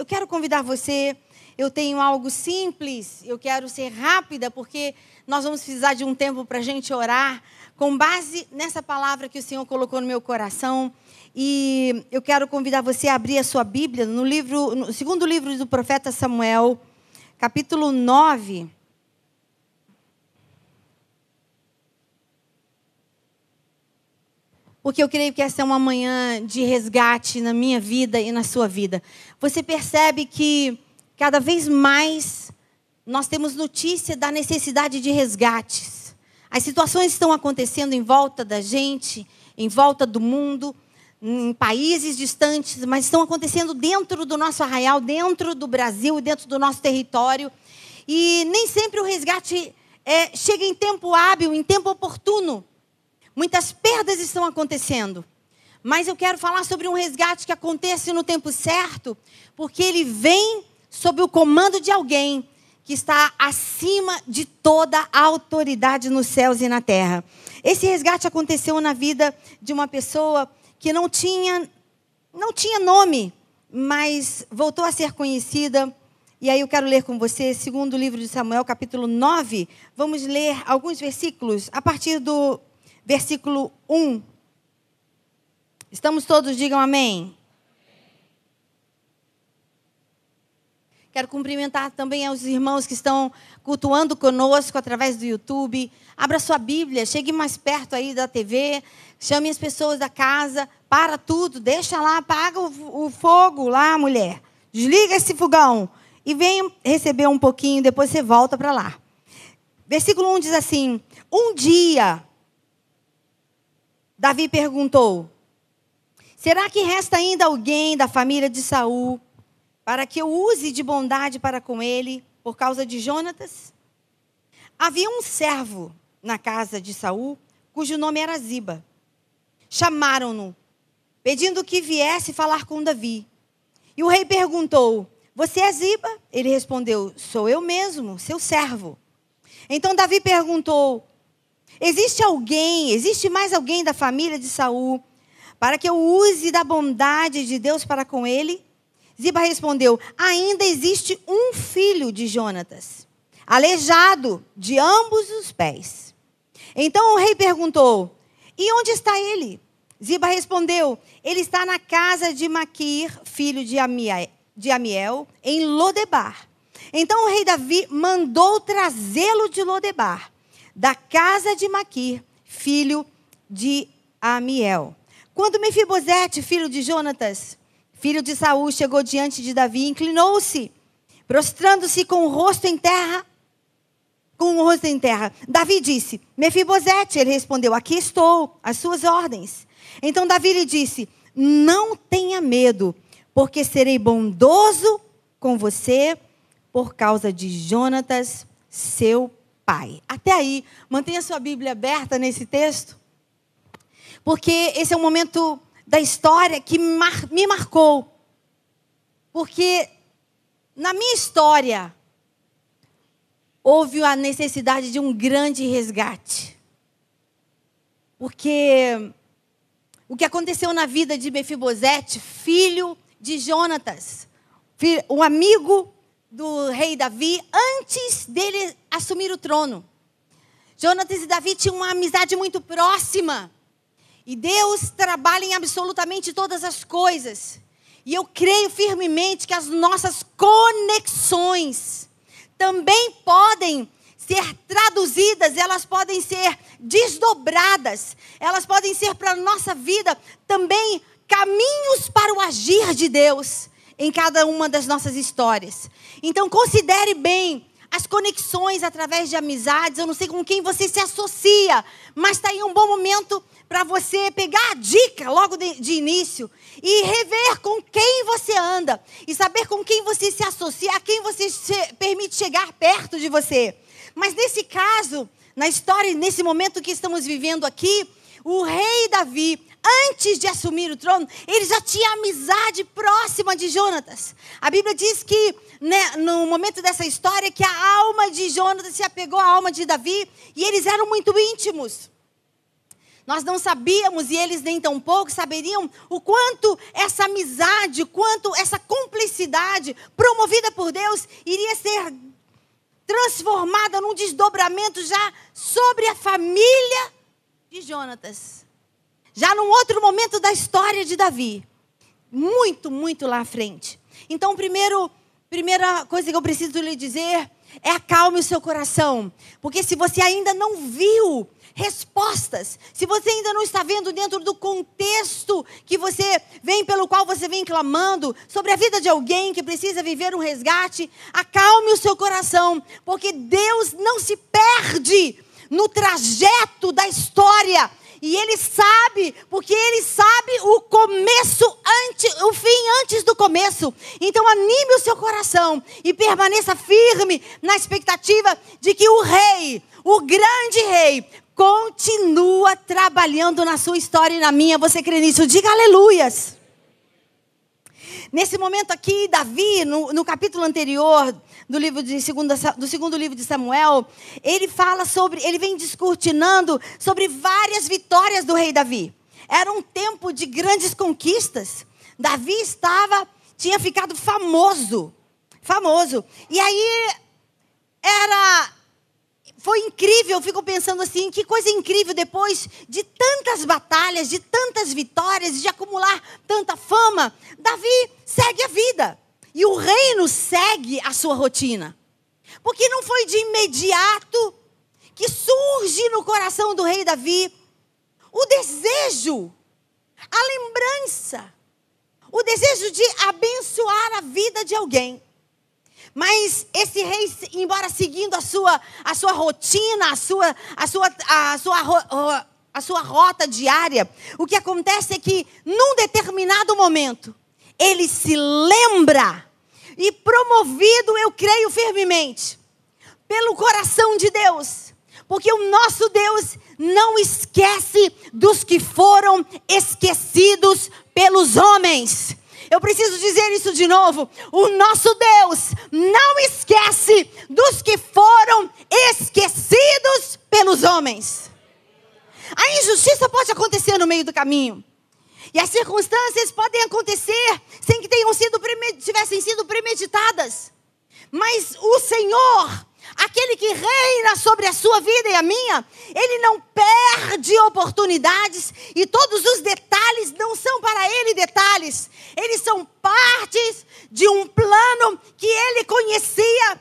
eu quero convidar você. Eu tenho algo simples, eu quero ser rápida, porque nós vamos precisar de um tempo para a gente orar, com base nessa palavra que o Senhor colocou no meu coração. E eu quero convidar você a abrir a sua Bíblia no livro, no segundo livro do profeta Samuel, capítulo 9. Porque eu creio que essa é uma manhã de resgate na minha vida e na sua vida. Você percebe que cada vez mais nós temos notícia da necessidade de resgates. As situações estão acontecendo em volta da gente, em volta do mundo, em países distantes, mas estão acontecendo dentro do nosso arraial, dentro do Brasil e dentro do nosso território. E nem sempre o resgate é, chega em tempo hábil, em tempo oportuno. Muitas perdas estão acontecendo. Mas eu quero falar sobre um resgate que acontece no tempo certo, porque ele vem sob o comando de alguém que está acima de toda a autoridade nos céus e na terra. Esse resgate aconteceu na vida de uma pessoa que não tinha não tinha nome, mas voltou a ser conhecida. E aí eu quero ler com você, segundo o livro de Samuel, capítulo 9. Vamos ler alguns versículos a partir do versículo 1. Estamos todos, digam amém. Quero cumprimentar também aos irmãos que estão cultuando conosco através do YouTube. Abra sua Bíblia, chegue mais perto aí da TV, chame as pessoas da casa, para tudo, deixa lá, apaga o, o fogo lá, mulher. Desliga esse fogão e venha receber um pouquinho, depois você volta para lá. Versículo 1 diz assim: Um dia Davi perguntou: Será que resta ainda alguém da família de Saul para que eu use de bondade para com ele por causa de Jonatas? Havia um servo na casa de Saul, cujo nome era Ziba. Chamaram-no, pedindo que viesse falar com Davi. E o rei perguntou: Você é Ziba? Ele respondeu: Sou eu mesmo, seu servo. Então Davi perguntou: Existe alguém, existe mais alguém da família de Saul para que eu use da bondade de Deus para com ele? Ziba respondeu: Ainda existe um filho de Jonatas, aleijado de ambos os pés. Então o rei perguntou: E onde está ele? Ziba respondeu: Ele está na casa de Maquir, filho de de Amiel em Lodebar. Então o rei Davi mandou trazê-lo de Lodebar da casa de Maquir, filho de Amiel. Quando Mefibosete, filho de Jonatas, filho de Saul, chegou diante de Davi, inclinou-se, prostrando-se com o rosto em terra, com o rosto em terra. Davi disse: Mefibosete, ele respondeu: Aqui estou, às suas ordens. Então Davi lhe disse: Não tenha medo, porque serei bondoso com você por causa de Jonatas, seu Pai. Até aí, mantenha sua Bíblia aberta nesse texto, porque esse é um momento da história que me marcou. Porque na minha história houve a necessidade de um grande resgate. Porque o que aconteceu na vida de Mefibosete, filho de Jonatas, um amigo do rei Davi antes dele assumir o trono. Jonatas e Davi tinham uma amizade muito próxima. E Deus trabalha em absolutamente todas as coisas. E eu creio firmemente que as nossas conexões também podem ser traduzidas, elas podem ser desdobradas, elas podem ser para a nossa vida também caminhos para o agir de Deus em cada uma das nossas histórias. Então, considere bem as conexões através de amizades. Eu não sei com quem você se associa, mas está aí um bom momento para você pegar a dica logo de, de, início e rever com quem você anda e saber com quem você se associa, a quem você se, permite chegar perto de você. Mas nesse caso, na história, nesse momento que estamos vivendo aqui, o rei Davi antes de assumir o trono, ele já tinha amizade próxima de Jonatas. A Bíblia diz que né, no momento dessa história que a alma de Jonatas se apegou à alma de Davi e eles eram muito íntimos. Nós não sabíamos, e eles nem tão pouco saberiam, o quanto essa amizade, quanto essa cumplicidade promovida por Deus iria ser transformada num desdobramento já sobre a família de Jonatas. Já num outro momento da história de Davi. Muito, muito lá à frente. Então, primeiro, primeira coisa que eu preciso lhe dizer é acalme o seu coração. Porque se você ainda não viu respostas, se você ainda não está vendo dentro do contexto que você vem, pelo qual você vem clamando, sobre a vida de alguém que precisa viver um resgate, acalme o seu coração. Porque Deus não se perde no trajeto da história e ele sabe, porque ele sabe o começo antes, o fim antes do começo. Então anime o seu coração e permaneça firme na expectativa de que o rei, o grande rei, continua trabalhando na sua história e na minha. Você crê nisso? Diga aleluias. Nesse momento aqui, Davi, no, no capítulo anterior, do livro de segunda, do segundo livro de Samuel, ele fala sobre, ele vem descortinando sobre várias vitórias do rei Davi. Era um tempo de grandes conquistas. Davi estava, tinha ficado famoso, famoso. E aí era foi incrível, eu fico pensando assim, que coisa incrível depois de tantas batalhas, de tantas vitórias, de acumular tanta fama, Davi segue a vida. E o reino segue a sua rotina. Porque não foi de imediato que surge no coração do rei Davi o desejo, a lembrança, o desejo de abençoar a vida de alguém. Mas esse rei, embora seguindo a sua, a sua rotina, a sua, a, sua, a, sua, a sua rota diária, o que acontece é que, num determinado momento, ele se lembra, e promovido, eu creio firmemente, pelo coração de Deus, porque o nosso Deus não esquece dos que foram esquecidos pelos homens. Eu preciso dizer isso de novo. O nosso Deus não esquece dos que foram esquecidos pelos homens. A injustiça pode acontecer no meio do caminho. E as circunstâncias podem acontecer sem que tenham sido tivessem sido premeditadas. Mas o Senhor, aquele que reina sobre a sua vida e a minha, ele não perde oportunidades e todos os detalhes não são para ele detalhes. Eles são partes de um plano que ele conhecia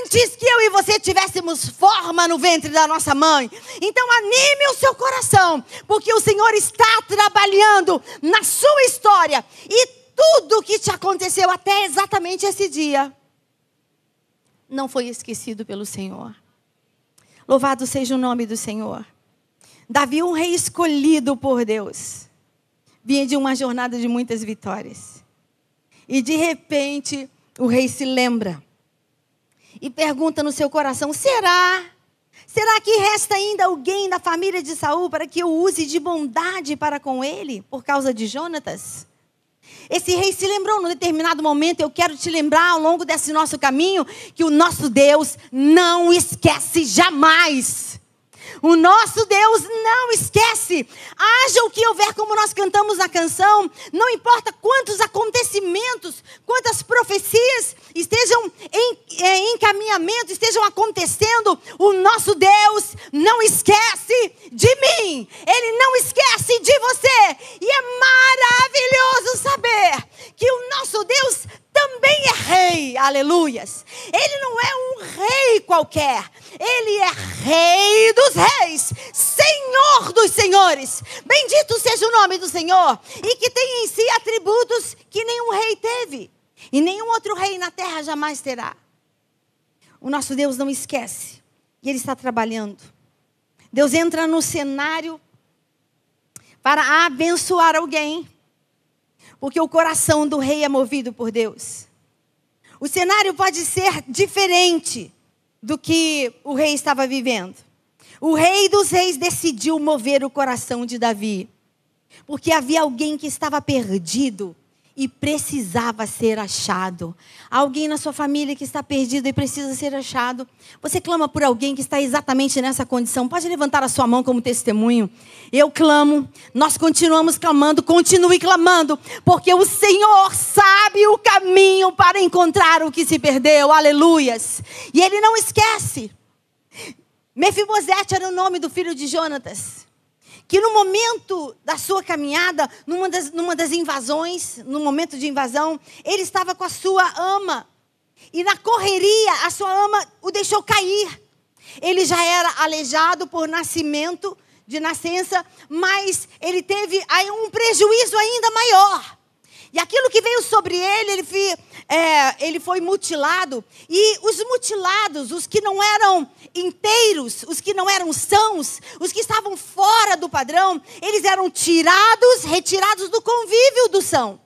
antes que eu e você tivéssemos forma no ventre da nossa mãe. Então anime o seu coração, porque o Senhor está trabalhando na sua história e tudo que te aconteceu até exatamente esse dia não foi esquecido pelo Senhor. Louvado seja o nome do Senhor. Davi, um rei escolhido por Deus, vinha de uma jornada de muitas vitórias. E de repente, o rei se lembra e pergunta no seu coração: será? Será que resta ainda alguém da família de Saul para que eu use de bondade para com ele por causa de Jonatas? Esse rei se lembrou num determinado momento, eu quero te lembrar ao longo desse nosso caminho que o nosso Deus não esquece jamais. O nosso Deus não esquece. Haja o que houver, como nós cantamos na canção, não importa quantos acontecimentos, quantas profecias estejam em, em encaminhamento, estejam acontecendo, o nosso Deus não esquece de mim. Ele não esquece de você. E é maravilhoso saber que o nosso Deus também é rei, aleluias. Ele não é um rei qualquer, ele é rei dos reis, senhor dos senhores. Bendito seja o nome do Senhor, e que tem em si atributos que nenhum rei teve, e nenhum outro rei na terra jamais terá. O nosso Deus não esquece, e ele está trabalhando. Deus entra no cenário para abençoar alguém. Porque o coração do rei é movido por Deus. O cenário pode ser diferente do que o rei estava vivendo. O rei dos reis decidiu mover o coração de Davi. Porque havia alguém que estava perdido e precisava ser achado. Alguém na sua família que está perdido e precisa ser achado. Você clama por alguém que está exatamente nessa condição. Pode levantar a sua mão como testemunho. Eu clamo, nós continuamos clamando, continue clamando, porque o Senhor sabe o caminho para encontrar o que se perdeu. Aleluias. E ele não esquece. Mefibosete era o nome do filho de Jonatas que no momento da sua caminhada, numa das, numa das invasões, no momento de invasão, ele estava com a sua ama. E na correria, a sua ama o deixou cair. Ele já era aleijado por nascimento, de nascença, mas ele teve aí um prejuízo ainda maior. E aquilo que veio sobre ele, ele foi, é, ele foi mutilado. E os mutilados, os que não eram inteiros, os que não eram sãos, os que estavam fora do padrão, eles eram tirados, retirados do convívio do são.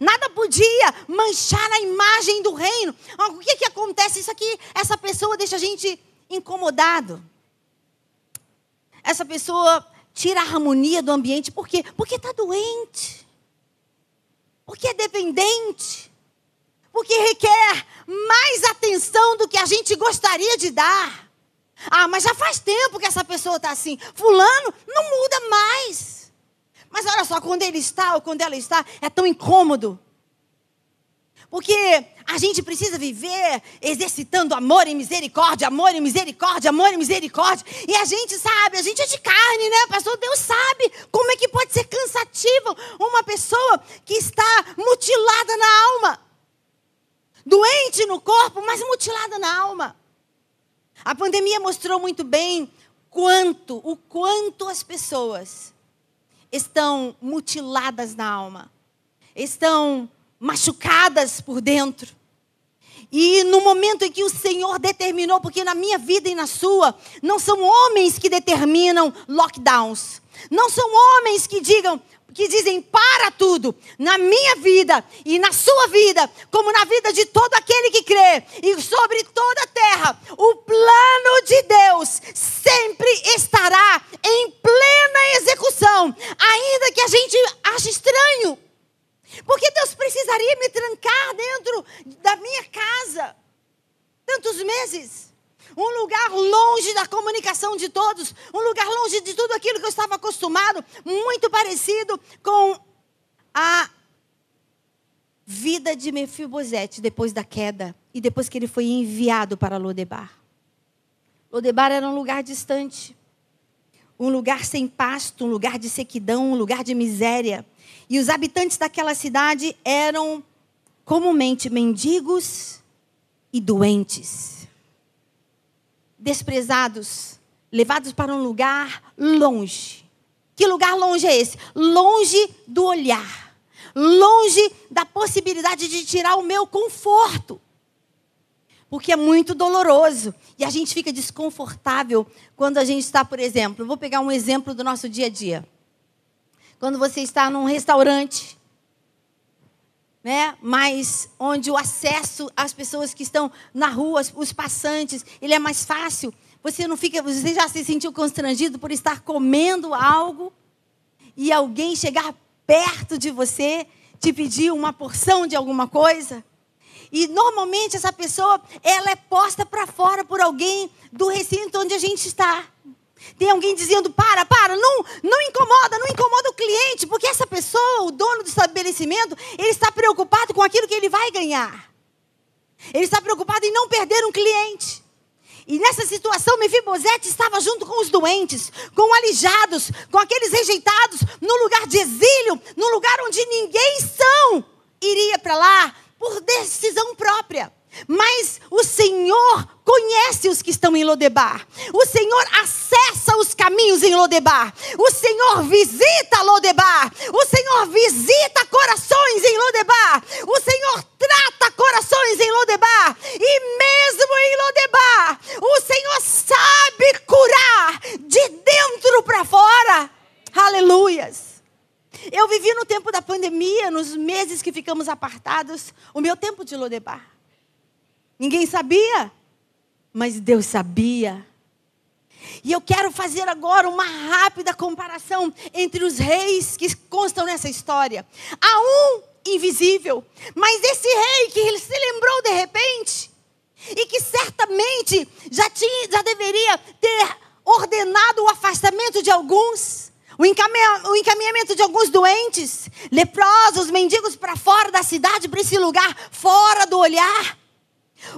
Nada podia manchar a imagem do reino. O que, que acontece? Isso aqui, essa pessoa deixa a gente incomodado. Essa pessoa tira a harmonia do ambiente. Por quê? Porque está doente porque é dependente, porque requer mais atenção do que a gente gostaria de dar. Ah, mas já faz tempo que essa pessoa está assim. Fulano não muda mais. Mas olha só, quando ele está ou quando ela está, é tão incômodo. Porque a gente precisa viver exercitando amor e misericórdia, amor e misericórdia, amor e misericórdia. E a gente sabe, a gente é de carne, né, pastor? Deus sabe como é que pode ser cansativo uma pessoa que está mutilada na alma. Doente no corpo, mas mutilada na alma. A pandemia mostrou muito bem quanto, o quanto as pessoas estão mutiladas na alma. Estão machucadas por dentro. E no momento em que o Senhor determinou, porque na minha vida e na sua, não são homens que determinam lockdowns. Não são homens que digam, que dizem para tudo, na minha vida e na sua vida, como na vida de todo aquele que crê, e sobre toda a terra, o plano de Deus sempre estará em plena execução, ainda que a gente ache estranho. Porque Deus precisaria me trancar dentro da minha casa tantos meses. Um lugar longe da comunicação de todos, um lugar longe de tudo aquilo que eu estava acostumado, muito parecido com a vida de Mefibosete depois da queda e depois que ele foi enviado para Lodebar. Lodebar era um lugar distante, um lugar sem pasto, um lugar de sequidão, um lugar de miséria. E os habitantes daquela cidade eram comumente mendigos e doentes. Desprezados, levados para um lugar longe. Que lugar longe é esse? Longe do olhar. Longe da possibilidade de tirar o meu conforto. Porque é muito doloroso. E a gente fica desconfortável quando a gente está, por exemplo, vou pegar um exemplo do nosso dia a dia quando você está num restaurante, né? Mas onde o acesso às pessoas que estão na rua, os passantes, ele é mais fácil. Você não fica, você já se sentiu constrangido por estar comendo algo e alguém chegar perto de você, te pedir uma porção de alguma coisa? E normalmente essa pessoa, ela é posta para fora por alguém do recinto onde a gente está. Tem alguém dizendo: para, para, não, não incomoda, não incomoda o cliente, porque essa pessoa, o dono do estabelecimento, ele está preocupado com aquilo que ele vai ganhar. Ele está preocupado em não perder um cliente. E nessa situação, Mefibosete estava junto com os doentes, com alijados, com aqueles rejeitados, no lugar de exílio, no lugar onde ninguém são iria para lá por decisão própria. Mas o Senhor conhece os que estão em Lodebar. O Senhor acessa os caminhos em Lodebar. O Senhor visita Lodebar. O Senhor visita corações em Lodebar. O Senhor trata corações em Lodebar. E mesmo em Lodebar, o Senhor sabe curar de dentro para fora. Aleluias. Eu vivi no tempo da pandemia, nos meses que ficamos apartados, o meu tempo de Lodebar. Ninguém sabia, mas Deus sabia. E eu quero fazer agora uma rápida comparação entre os reis que constam nessa história. Há um invisível. Mas esse rei que ele se lembrou de repente, e que certamente já, tinha, já deveria ter ordenado o afastamento de alguns, o, encaminhamento de alguns doentes, leprosos, mendigos para fora da cidade, para esse lugar fora do olhar.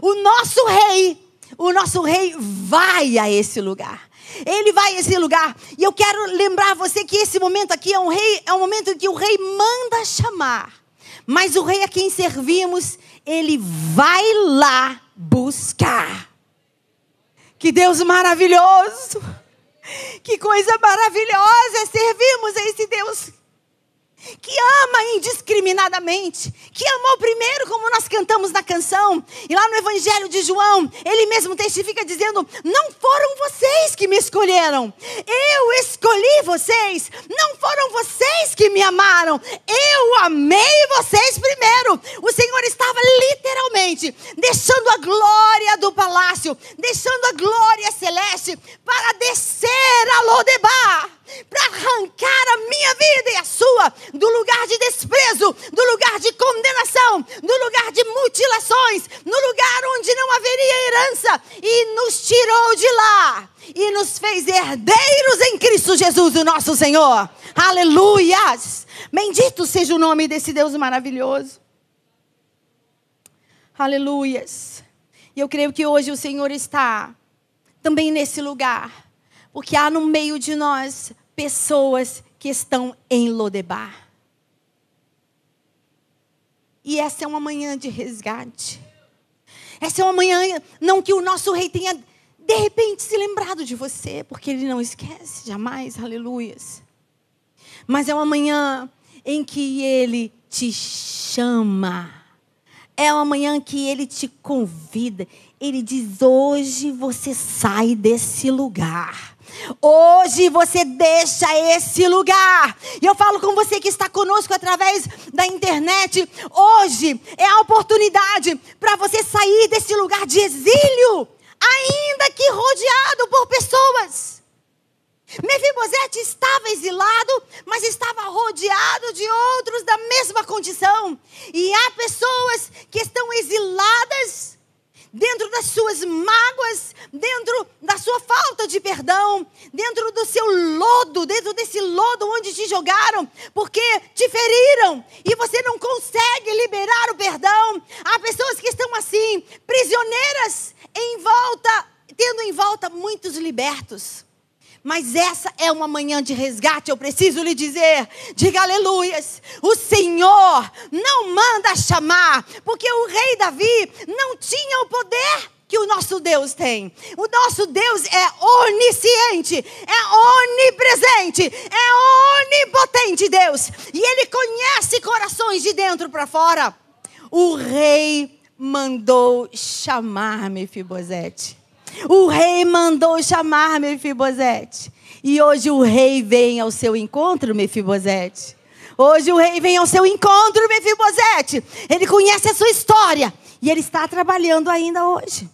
O nosso rei, o nosso rei vai a esse lugar. Ele vai a esse lugar. E eu quero lembrar você que esse momento aqui é um rei, é um momento em que o rei manda chamar. Mas o rei a quem servimos, ele vai lá buscar. Que Deus maravilhoso! Que coisa maravilhosa servimos a esse Deus que ama indiscriminadamente, que amou primeiro, como nós cantamos na canção, e lá no Evangelho de João, ele mesmo testifica dizendo: Não foram vocês que me escolheram, eu escolhi vocês, não foram vocês que me amaram, eu amei vocês primeiro. O Senhor estava literalmente deixando a glória do palácio, deixando a glória celeste para descer a Lodebar para arrancar a minha vida e a sua do lugar de desprezo, do lugar de condenação, do lugar de mutilações, no lugar onde não haveria herança, e nos tirou de lá e nos fez herdeiros em Cristo Jesus, o nosso Senhor. Aleluias! Bendito seja o nome desse Deus maravilhoso. Aleluias. E eu creio que hoje o Senhor está também nesse lugar porque há no meio de nós pessoas que estão em Lodebar. E essa é uma manhã de resgate. Essa é uma manhã, não que o nosso rei tenha de repente se lembrado de você, porque ele não esquece jamais, aleluias. Mas é uma manhã em que ele te chama. É uma manhã que ele te convida. Ele diz: hoje você sai desse lugar. Hoje você deixa esse lugar. E eu falo com você que está conosco através da internet. Hoje é a oportunidade para você sair desse lugar de exílio, ainda que rodeado por pessoas. Mefibosete estava exilado, mas estava rodeado de outros da mesma condição. E há pessoas que estão exiladas dentro das suas mágoas, dentro da sua falta de perdão, dentro do seu lodo, dentro desse lodo onde te jogaram, porque te feriram e você não consegue liberar o perdão. Há pessoas que estão assim, prisioneiras em volta, tendo em volta muitos libertos. Mas essa é uma manhã de resgate, eu preciso lhe dizer. Diga aleluias. O Senhor não manda chamar, porque o rei Davi não tinha o poder que o nosso Deus tem. O nosso Deus é onisciente, é onipresente, é onipotente Deus. E ele conhece corações de dentro para fora. O rei mandou chamar Mefibosete. O rei mandou chamar Mefibosete. E hoje o rei vem ao seu encontro, Mefibosete. Hoje o rei vem ao seu encontro, Mefibosete. Ele conhece a sua história. E ele está trabalhando ainda hoje.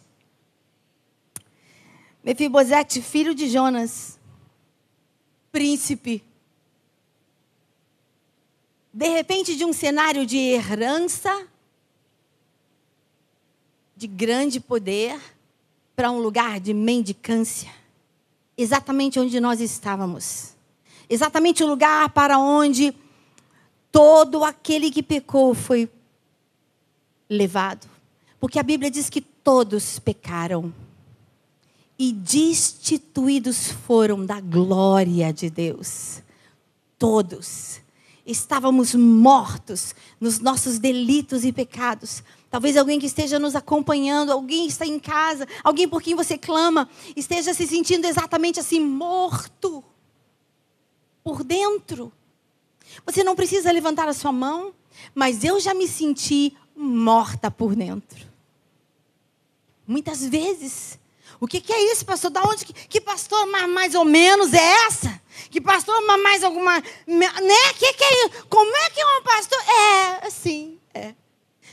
Mefibosete, filho de Jonas, príncipe. De repente, de um cenário de herança, de grande poder, para um lugar de mendicância, exatamente onde nós estávamos. Exatamente o lugar para onde todo aquele que pecou foi levado. Porque a Bíblia diz que todos pecaram e destituídos foram da glória de Deus. Todos estávamos mortos nos nossos delitos e pecados. Talvez alguém que esteja nos acompanhando, alguém está em casa, alguém por quem você clama, esteja se sentindo exatamente assim, morto por dentro. Você não precisa levantar a sua mão, mas eu já me senti morta por dentro. Muitas vezes. O que, que é isso, pastor? Da onde que, que pastor mais, mais ou menos é essa? Que pastor mais alguma. Né? Que que é isso? Como é que é um pastor? É, assim, é.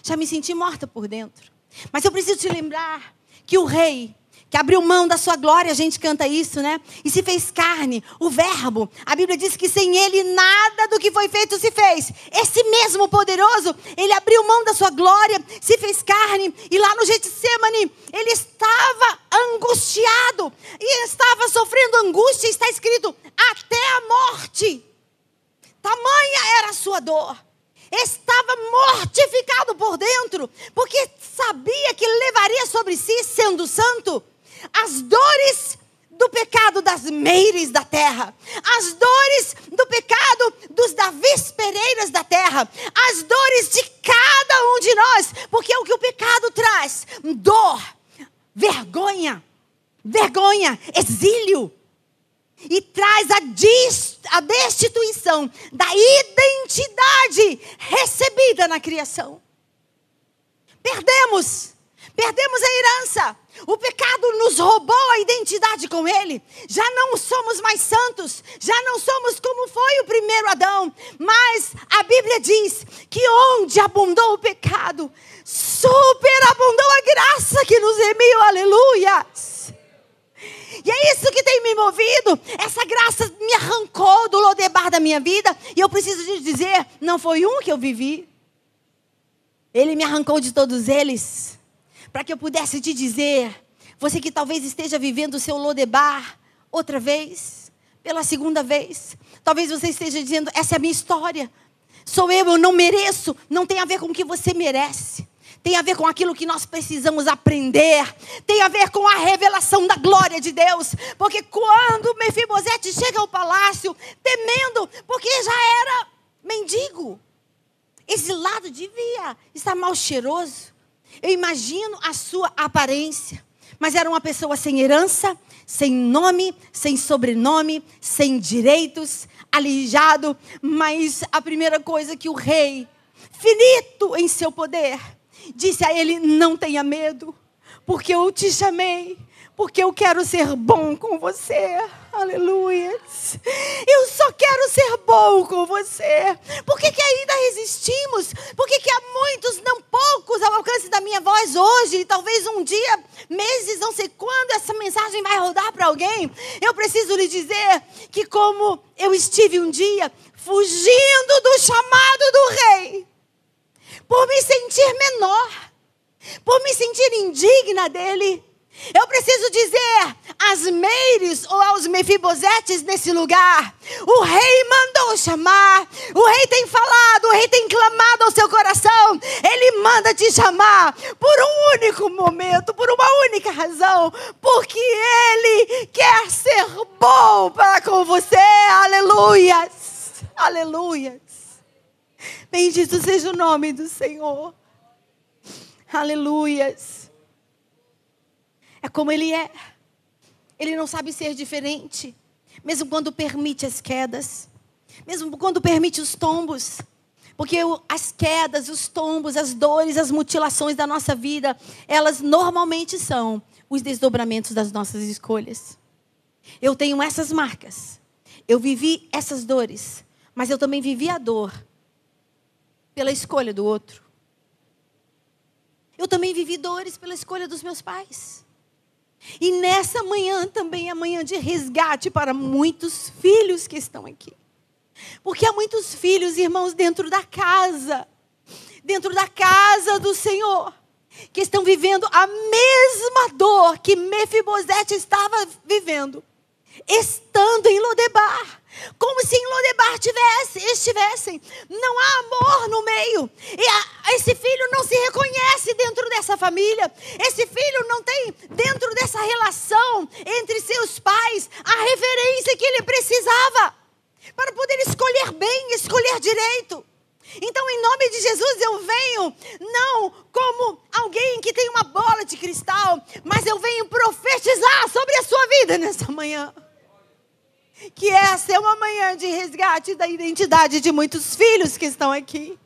Já me senti morta por dentro. Mas eu preciso te lembrar que o rei que abriu mão da sua glória, a gente canta isso, né? E se fez carne, o Verbo. A Bíblia diz que sem ele nada do que foi feito se fez. Esse mesmo poderoso, ele abriu mão da sua glória, se fez carne, e lá no Getsemane, ele estava angustiado, e estava sofrendo angústia, está escrito, até a morte. Tamanha era a sua dor estava mortificado por dentro, porque sabia que levaria sobre si, sendo santo, as dores do pecado das meires da terra, as dores do pecado dos Davis Pereiras da terra, as dores de cada um de nós, porque é o que o pecado traz: dor, vergonha, vergonha, exílio. E traz a, a destituição da identidade recebida na criação. Perdemos, perdemos a herança, o pecado nos roubou a identidade com Ele. Já não somos mais santos, já não somos como foi o primeiro Adão. Mas a Bíblia diz que onde abundou o pecado, superabundou a graça que nos remiu. Aleluia. E é isso que tem me movido. Essa graça me arrancou do lodebar da minha vida. E eu preciso te dizer: não foi um que eu vivi. Ele me arrancou de todos eles para que eu pudesse te dizer, você que talvez esteja vivendo o seu Lodebar outra vez, pela segunda vez, talvez você esteja dizendo, essa é a minha história, sou eu, eu não mereço, não tem a ver com o que você merece. Tem a ver com aquilo que nós precisamos aprender. Tem a ver com a revelação da glória de Deus. Porque quando Mefibosete chega ao palácio, temendo, porque já era mendigo. Esse lado devia estar mal cheiroso. Eu imagino a sua aparência. Mas era uma pessoa sem herança, sem nome, sem sobrenome, sem direitos, alijado. Mas a primeira coisa que o rei, finito em seu poder, disse a ele: Não tenha medo, porque eu te chamei porque eu quero ser bom com você. Aleluia. Eu só quero ser bom com você. Por que, que ainda resistimos? Por que, que há muitos, não poucos, ao alcance da minha voz hoje, e talvez um dia, meses, não sei quando essa mensagem vai rodar para alguém? Eu preciso lhe dizer que, como eu estive um dia fugindo do chamado do rei, por me sentir menor, por me sentir indigna dele, eu preciso dizer às Meires ou aos Mefibosetes nesse lugar: o rei mandou chamar, o rei tem falado, o rei tem clamado ao seu coração, ele manda te chamar por um único momento, por uma única razão, porque ele quer ser bom para com você. Aleluias, aleluias. Bendito seja o nome do Senhor. Aleluias. É como ele é. Ele não sabe ser diferente, mesmo quando permite as quedas, mesmo quando permite os tombos. Porque as quedas, os tombos, as dores, as mutilações da nossa vida, elas normalmente são os desdobramentos das nossas escolhas. Eu tenho essas marcas. Eu vivi essas dores, mas eu também vivi a dor pela escolha do outro. Eu também vivi dores pela escolha dos meus pais. E nessa manhã também é manhã de resgate para muitos filhos que estão aqui. Porque há muitos filhos, irmãos, dentro da casa, dentro da casa do Senhor, que estão vivendo a mesma dor que Mefibosete estava vivendo, estando em Lodebar. Como se em Lodebar tivesse, estivessem. Não há amor no meio. E a, esse filho não se reconhece dentro dessa família. Esse filho não tem dentro dessa relação entre seus pais a referência que ele precisava para poder escolher bem, escolher direito. Então, em nome de Jesus, eu venho não como alguém que tem uma bola de cristal, mas eu venho profetizar sobre a sua vida nessa manhã que essa é uma manhã de resgate da identidade de muitos filhos que estão aqui.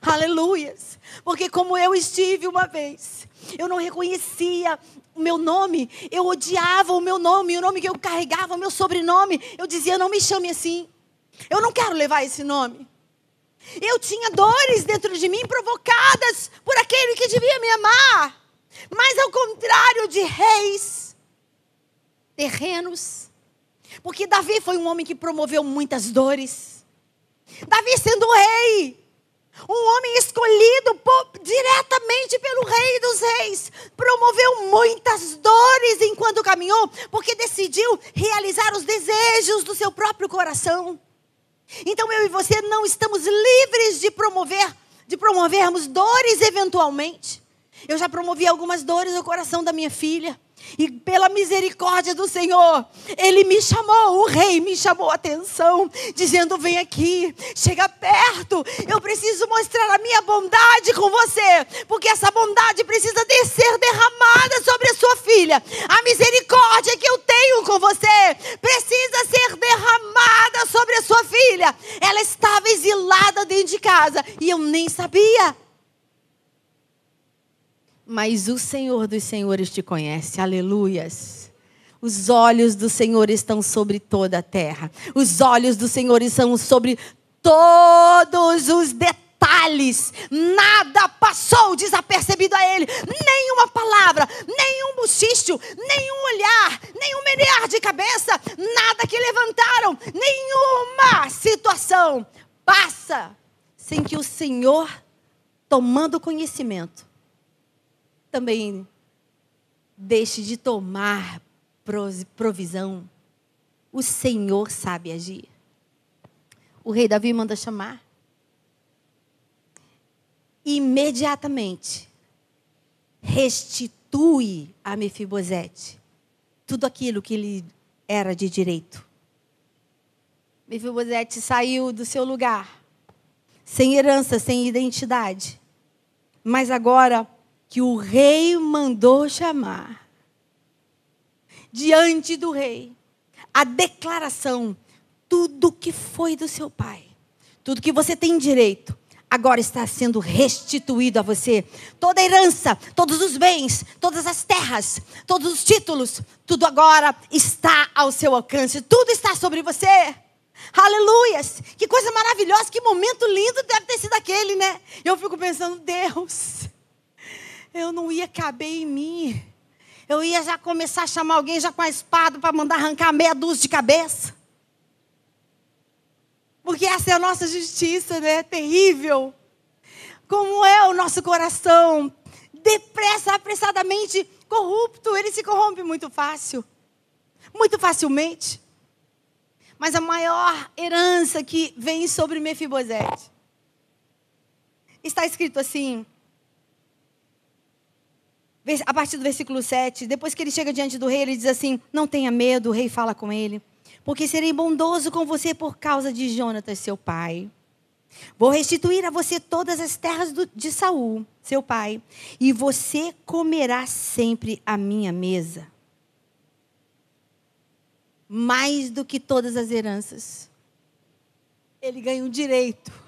Aleluias. Porque como eu estive uma vez, eu não reconhecia o meu nome, eu odiava o meu nome, o nome que eu carregava, o meu sobrenome. Eu dizia, não me chame assim. Eu não quero levar esse nome. Eu tinha dores dentro de mim provocadas por aquele que devia me amar. Mas ao contrário de reis, terrenos. Porque Davi foi um homem que promoveu muitas dores. Davi sendo rei, um homem escolhido por, diretamente pelo Rei dos Reis, promoveu muitas dores enquanto caminhou, porque decidiu realizar os desejos do seu próprio coração. Então eu e você não estamos livres de promover, de promovermos dores eventualmente. Eu já promovi algumas dores no coração da minha filha. E pela misericórdia do Senhor, Ele me chamou, o rei me chamou a atenção, dizendo: Vem aqui, chega perto, eu preciso mostrar a minha bondade com você, porque essa bondade precisa de ser derramada sobre a sua filha. A misericórdia que eu tenho com você precisa ser derramada sobre a sua filha. Ela estava exilada dentro de casa e eu nem sabia mas o Senhor dos Senhores te conhece. Aleluias. Os olhos do Senhor estão sobre toda a terra. Os olhos do Senhor estão sobre todos os detalhes. Nada passou desapercebido a ele. Nenhuma palavra, nenhum bochicho, nenhum olhar, nenhum menear de cabeça, nada que levantaram, nenhuma situação passa sem que o Senhor, tomando conhecimento, também deixe de tomar provisão. O Senhor sabe agir. O rei Davi manda chamar. Imediatamente restitui a Mefibosete tudo aquilo que lhe era de direito. Mefibosete saiu do seu lugar, sem herança, sem identidade. Mas agora que o rei mandou chamar. Diante do rei, a declaração: tudo que foi do seu pai, tudo que você tem direito, agora está sendo restituído a você. Toda a herança, todos os bens, todas as terras, todos os títulos, tudo agora está ao seu alcance, tudo está sobre você. Aleluias! Que coisa maravilhosa, que momento lindo deve ter sido aquele, né? Eu fico pensando, Deus, eu não ia caber em mim. Eu ia já começar a chamar alguém já com a espada para mandar arrancar meia dúzia de cabeça. Porque essa é a nossa justiça, né? Terrível. Como é o nosso coração? Depressa, apressadamente corrupto. Ele se corrompe muito fácil. Muito facilmente. Mas a maior herança que vem sobre Mefibosete está escrito assim: a partir do versículo 7, depois que ele chega diante do rei, ele diz assim: Não tenha medo, o rei fala com ele, porque serei bondoso com você por causa de Jonatas, seu pai. Vou restituir a você todas as terras do, de Saul, seu pai, e você comerá sempre a minha mesa. Mais do que todas as heranças. Ele ganha o direito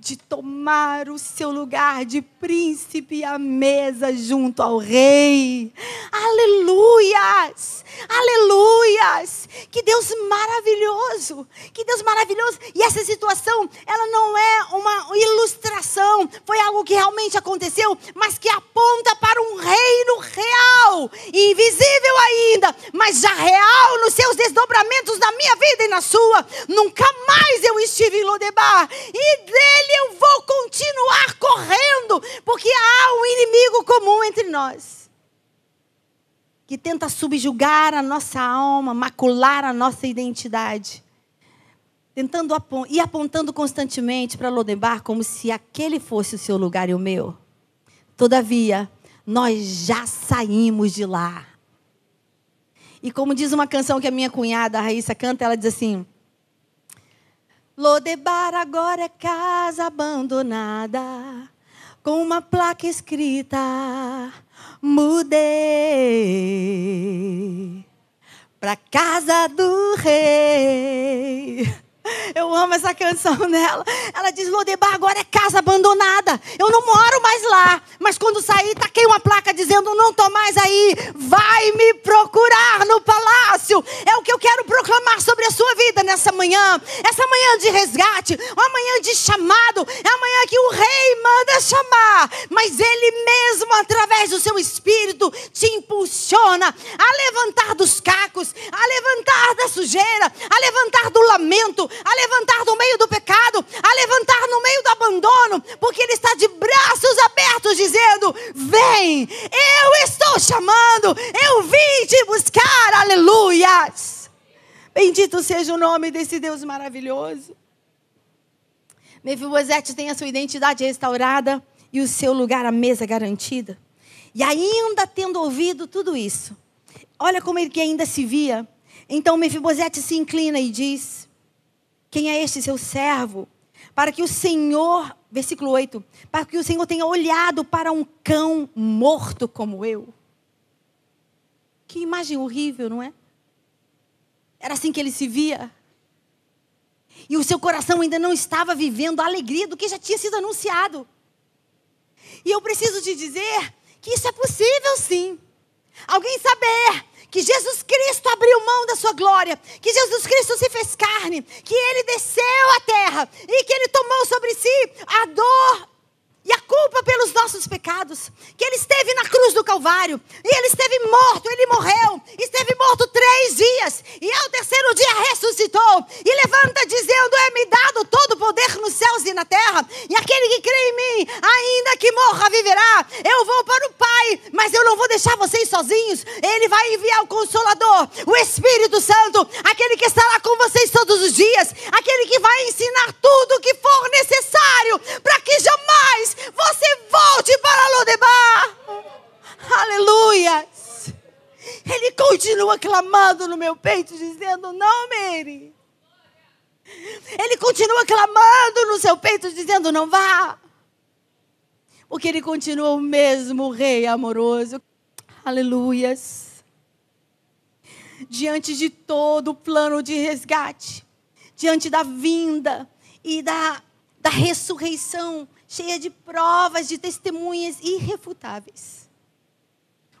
de tomar o seu lugar de príncipe à mesa junto ao rei. Aleluias! Aleluias! Que Deus maravilhoso! Que Deus maravilhoso! E essa situação, ela não é uma ilustração, foi algo que realmente aconteceu, mas que aponta para um reino real, invisível ainda, mas já real nos seus desdobramentos na minha vida e na sua. Nunca mais eu estive em Lodebar e dele eu vou continuar correndo, porque há um inimigo comum entre nós que tenta subjugar a nossa alma, macular a nossa identidade, tentando e apontando constantemente para Lodebar como se aquele fosse o seu lugar e o meu. Todavia, nós já saímos de lá. E como diz uma canção que a minha cunhada, a Raíssa, canta, ela diz assim: Lodebar agora é casa abandonada, com uma placa escrita: Mudei para casa do rei. Eu amo essa canção dela. Ela diz: Lodebar agora é casa abandonada. Eu não moro mais lá. Mas quando sair, taquei uma placa dizendo: Não estou mais aí. Vai me procurar no palácio. É o que eu quero proclamar sobre a sua vida nessa manhã. Essa manhã de resgate, uma manhã de chamado. É a manhã que o rei manda chamar. Mas ele mesmo, através do seu espírito, te impulsiona a levantar dos cacos, a levantar da sujeira, a levantar do lamento, a levantar do meio do pecado, a levantar no meio do abandono, porque Ele está de braços abertos dizendo: Vem, eu estou chamando, eu vim te buscar, aleluias. Bendito seja o nome desse Deus maravilhoso. Mefibosete tem a sua identidade restaurada e o seu lugar à mesa garantida. E ainda tendo ouvido tudo isso, olha como ele que ainda se via. Então Mefibosete se inclina e diz: Quem é este seu servo? Para que o Senhor, versículo 8, para que o Senhor tenha olhado para um cão morto como eu. Que imagem horrível, não é? Era assim que ele se via. E o seu coração ainda não estava vivendo a alegria do que já tinha sido anunciado. E eu preciso te dizer que isso é possível sim. Alguém saber que Jesus Cristo abriu mão da sua glória, que Jesus Cristo se fez carne, que ele desceu à terra. E que ele tomou sobre si a dor e a culpa pelos nossos pecados, que ele esteve na cruz do Calvário, e ele esteve morto, ele morreu, esteve morto três dias, e ao terceiro dia ressuscitou, e levanta dizendo: É-me dado todo o poder nos céus e na terra, e aquele que crê em mim, ainda que morra, viverá. Eu vou para o Pai, mas eu não vou deixar vocês sozinhos, ele vai enviar o Consolador, o Espírito Santo, aquele que estará com vocês todos os dias, aquele que vai ensinar tudo o que for necessário, para que jamais você volte para Lodebar. Aleluia. Ele continua clamando no meu peito, dizendo: Não, Mary. Ele continua clamando no seu peito, dizendo: Não vá. Porque ele continua o mesmo rei amoroso. Aleluias. Diante de todo o plano de resgate, diante da vinda e da, da ressurreição cheia de provas, de testemunhas irrefutáveis.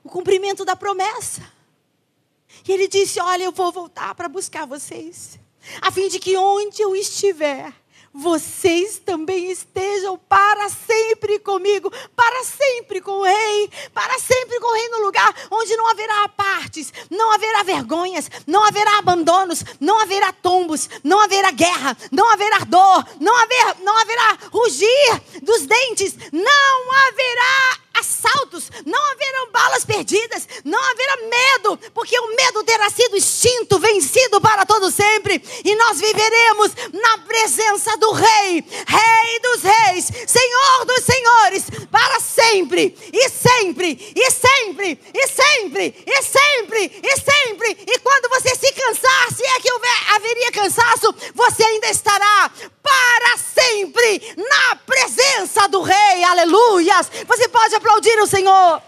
O cumprimento da promessa. E ele disse: Olha, eu vou voltar para buscar vocês, a fim de que onde eu estiver, vocês também estejam para sempre comigo, para sempre com o Rei, para sempre com o Rei no lugar onde não haverá partes, não haverá vergonhas, não haverá abandonos, não haverá tombos, não haverá guerra, não haverá dor, não, haver, não haverá rugir dos dentes, não haverá assaltos, não haverão balas perdidas, não haverá medo, porque o medo terá sido extinto, vencido para todo sempre, e nós viveremos na presença do Rei, Rei dos Reis, Senhor dos Senhores, para sempre, e sempre, e sempre, e sempre, e sempre, e sempre. E quando você se cansar, se é que haveria cansaço, você ainda estará para sempre na presença do Rei. Aleluias! Você pode aplaudir o Senhor.